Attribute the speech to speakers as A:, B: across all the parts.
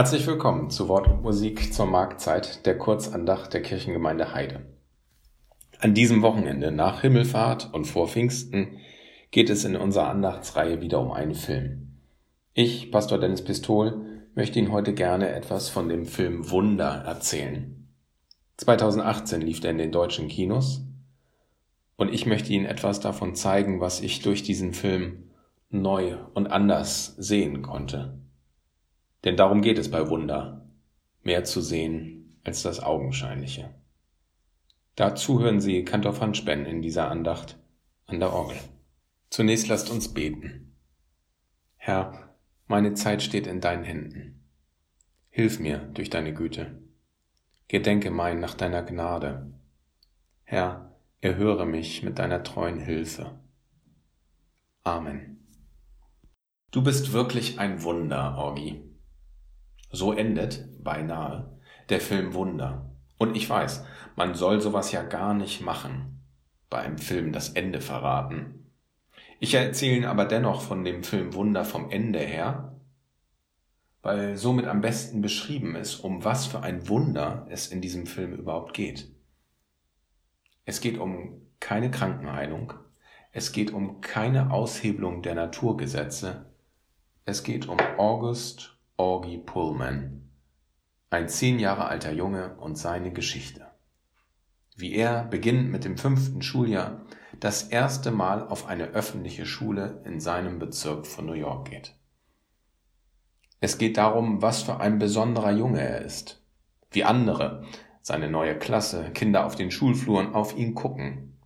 A: Herzlich willkommen zu Wort und Musik zur Marktzeit der Kurzandacht der Kirchengemeinde Heide. An diesem Wochenende nach Himmelfahrt und vor Pfingsten geht es in unserer Andachtsreihe wieder um einen Film. Ich, Pastor Dennis Pistol, möchte Ihnen heute gerne etwas von dem Film Wunder erzählen. 2018 lief er in den deutschen Kinos und ich möchte Ihnen etwas davon zeigen, was ich durch diesen Film neu und anders sehen konnte. Denn darum geht es bei Wunder, mehr zu sehen als das Augenscheinliche. Dazu hören Sie Kantor van Spen in dieser Andacht an der Orgel. Zunächst lasst uns beten. Herr, meine Zeit steht in deinen Händen. Hilf mir durch deine Güte. Gedenke mein nach deiner Gnade. Herr, erhöre mich mit deiner treuen Hilfe. Amen. Du bist wirklich ein Wunder, Orgi. So endet, beinahe, der Film Wunder. Und ich weiß, man soll sowas ja gar nicht machen, bei einem Film das Ende verraten. Ich erzähle aber dennoch von dem Film Wunder vom Ende her, weil somit am besten beschrieben ist, um was für ein Wunder es in diesem Film überhaupt geht. Es geht um keine Krankenheilung, es geht um keine Aushebelung der Naturgesetze, es geht um August Augie Pullman, ein zehn Jahre alter Junge und seine Geschichte. Wie er, beginnend mit dem fünften Schuljahr, das erste Mal auf eine öffentliche Schule in seinem Bezirk von New York geht. Es geht darum, was für ein besonderer Junge er ist, wie andere, seine neue Klasse, Kinder auf den Schulfluren auf ihn gucken,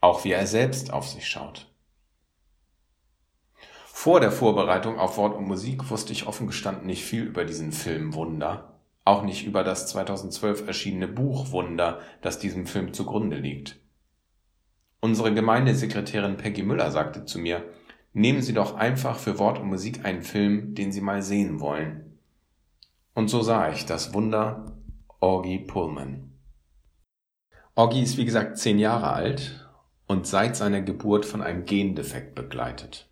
A: auch wie er selbst auf sich schaut. Vor der Vorbereitung auf Wort und Musik wusste ich offen gestanden nicht viel über diesen Film Wunder, auch nicht über das 2012 erschienene Buch Wunder, das diesem Film zugrunde liegt. Unsere Gemeindesekretärin Peggy Müller sagte zu mir, nehmen Sie doch einfach für Wort und Musik einen Film, den Sie mal sehen wollen. Und so sah ich das Wunder Orgie Pullman. Orgie ist wie gesagt zehn Jahre alt und seit seiner Geburt von einem Gendefekt begleitet.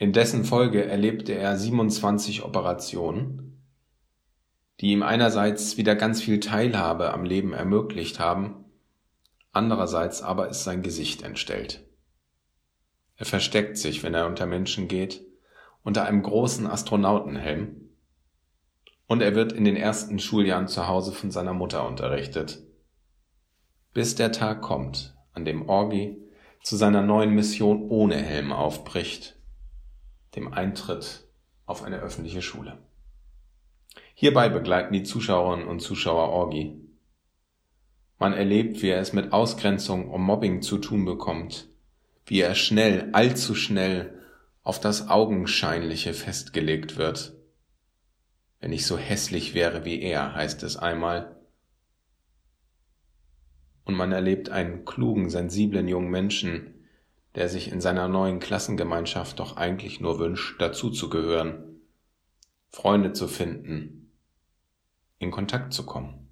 A: In dessen Folge erlebte er 27 Operationen, die ihm einerseits wieder ganz viel Teilhabe am Leben ermöglicht haben, andererseits aber ist sein Gesicht entstellt. Er versteckt sich, wenn er unter Menschen geht, unter einem großen Astronautenhelm, und er wird in den ersten Schuljahren zu Hause von seiner Mutter unterrichtet, bis der Tag kommt, an dem Orgi zu seiner neuen Mission ohne Helm aufbricht dem Eintritt auf eine öffentliche Schule. Hierbei begleiten die Zuschauerinnen und Zuschauer Orgi. Man erlebt, wie er es mit Ausgrenzung und Mobbing zu tun bekommt, wie er schnell, allzu schnell auf das Augenscheinliche festgelegt wird. Wenn ich so hässlich wäre wie er, heißt es einmal. Und man erlebt einen klugen, sensiblen jungen Menschen, der sich in seiner neuen Klassengemeinschaft doch eigentlich nur wünscht, dazuzugehören, Freunde zu finden, in Kontakt zu kommen.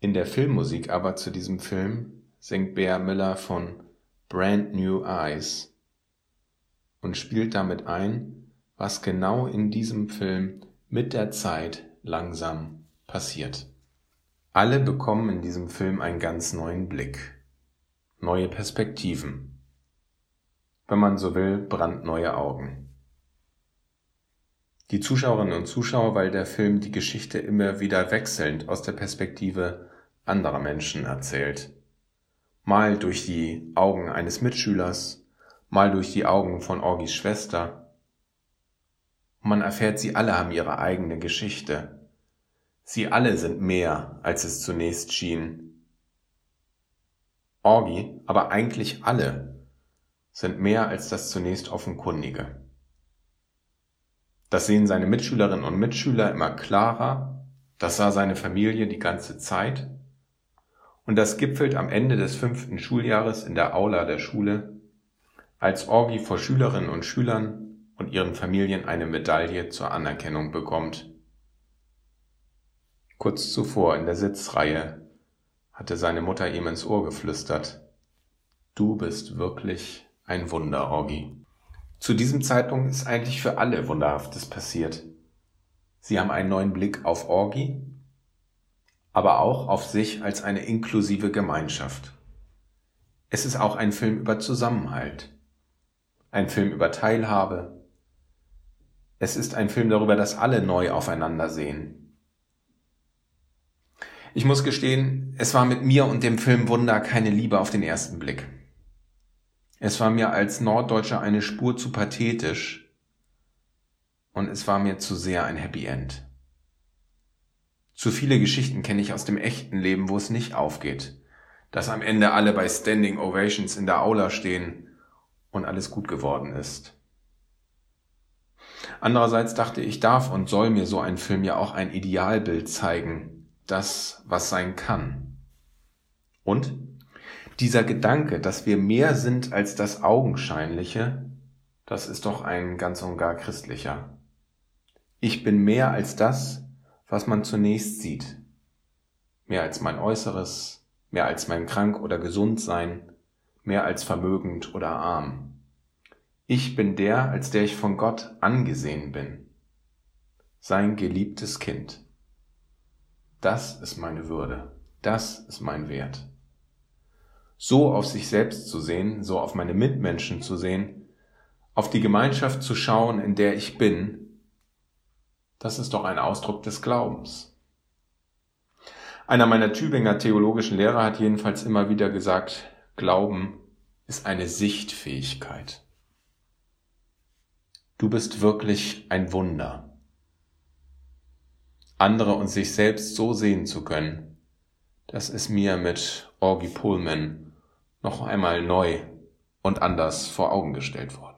A: In der Filmmusik aber zu diesem Film singt Bea Miller von Brand New Eyes und spielt damit ein, was genau in diesem Film mit der Zeit langsam passiert. Alle bekommen in diesem Film einen ganz neuen Blick neue Perspektiven. Wenn man so will, brandneue Augen. Die Zuschauerinnen und Zuschauer, weil der Film die Geschichte immer wieder wechselnd aus der Perspektive anderer Menschen erzählt. Mal durch die Augen eines Mitschülers, mal durch die Augen von Orgis Schwester. man erfährt, sie alle haben ihre eigene Geschichte. Sie alle sind mehr, als es zunächst schien Orgi, aber eigentlich alle, sind mehr als das zunächst Offenkundige. Das sehen seine Mitschülerinnen und Mitschüler immer klarer, das sah seine Familie die ganze Zeit, und das gipfelt am Ende des fünften Schuljahres in der Aula der Schule, als Orgi vor Schülerinnen und Schülern und ihren Familien eine Medaille zur Anerkennung bekommt. Kurz zuvor in der Sitzreihe hatte seine Mutter ihm ins Ohr geflüstert. Du bist wirklich ein Wunder, Orgi. Zu diesem Zeitpunkt ist eigentlich für alle Wunderhaftes passiert. Sie haben einen neuen Blick auf Orgi, aber auch auf sich als eine inklusive Gemeinschaft. Es ist auch ein Film über Zusammenhalt, ein Film über Teilhabe. Es ist ein Film darüber, dass alle neu aufeinander sehen. Ich muss gestehen, es war mit mir und dem Film Wunder keine Liebe auf den ersten Blick. Es war mir als Norddeutscher eine Spur zu pathetisch und es war mir zu sehr ein Happy End. Zu viele Geschichten kenne ich aus dem echten Leben, wo es nicht aufgeht, dass am Ende alle bei Standing Ovations in der Aula stehen und alles gut geworden ist. Andererseits dachte ich, darf und soll mir so ein Film ja auch ein Idealbild zeigen, das, was sein kann. Und dieser Gedanke, dass wir mehr sind als das Augenscheinliche, das ist doch ein ganz und gar christlicher. Ich bin mehr als das, was man zunächst sieht. Mehr als mein Äußeres, mehr als mein krank oder gesund sein, mehr als vermögend oder arm. Ich bin der, als der ich von Gott angesehen bin. Sein geliebtes Kind. Das ist meine Würde. Das ist mein Wert so auf sich selbst zu sehen, so auf meine Mitmenschen zu sehen, auf die Gemeinschaft zu schauen, in der ich bin, das ist doch ein Ausdruck des Glaubens. Einer meiner Tübinger theologischen Lehrer hat jedenfalls immer wieder gesagt, Glauben ist eine Sichtfähigkeit. Du bist wirklich ein Wunder. Andere und sich selbst so sehen zu können, das ist mir mit Orgy Pullman noch einmal neu und anders vor Augen gestellt worden.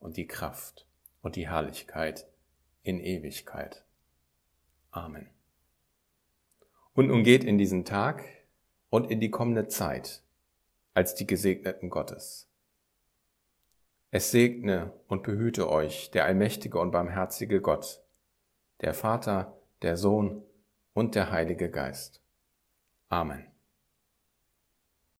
A: und die Kraft und die Herrlichkeit in Ewigkeit. Amen. Und nun geht in diesen Tag und in die kommende Zeit als die Gesegneten Gottes. Es segne und behüte euch der allmächtige und barmherzige Gott, der Vater, der Sohn und der Heilige Geist. Amen.